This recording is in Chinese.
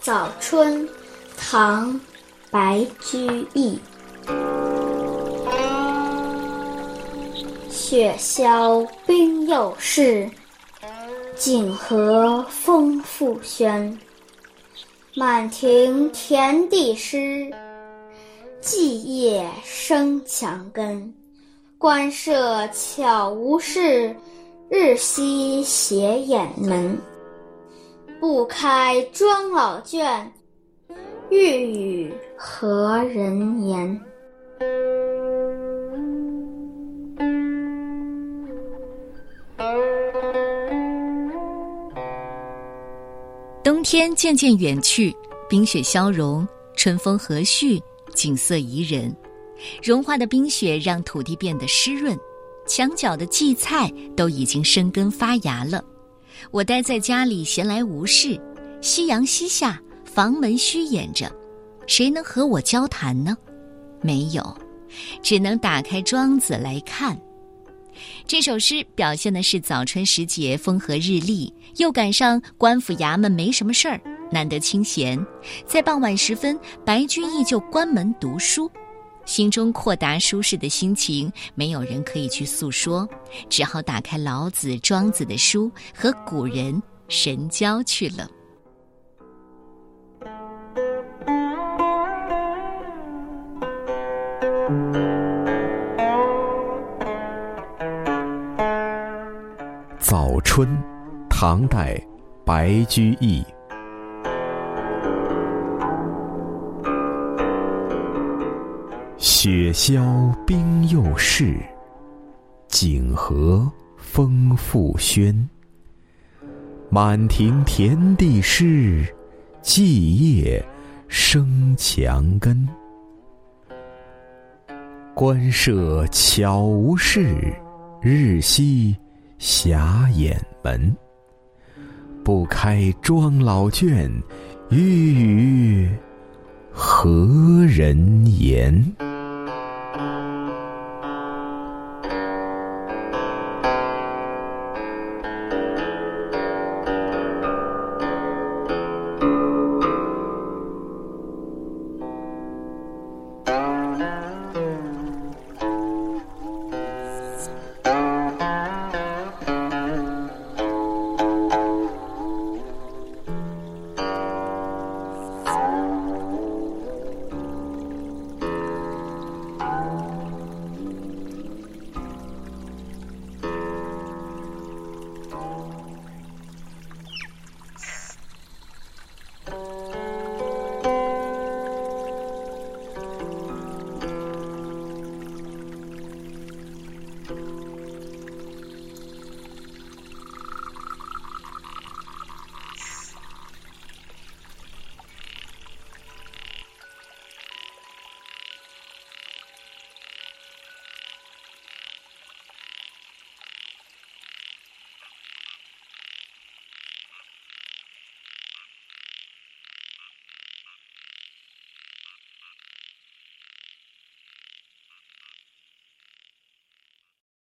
早春，唐·白居易。雪消冰又释，锦和风复轩。满庭田地湿，荠叶生墙根。官舍悄无事，日夕斜掩门。不开庄老卷，欲与何人言？冬天渐渐远去，冰雪消融，春风和煦，景色宜人。融化的冰雪让土地变得湿润，墙角的荠菜都已经生根发芽了。我待在家里闲来无事，夕阳西下，房门虚掩着，谁能和我交谈呢？没有，只能打开庄子来看。这首诗表现的是早春时节风和日丽，又赶上官府衙门没什么事儿，难得清闲，在傍晚时分，白居易就关门读书。心中阔达舒适的心情，没有人可以去诉说，只好打开老子、庄子的书，和古人神交去了。早春，唐代，白居易。雪消冰又释，景和风复喧。满庭田地湿，荠叶生墙根。官舍悄无事，日夕暇掩门。不开庄老卷，欲与何人言？Um.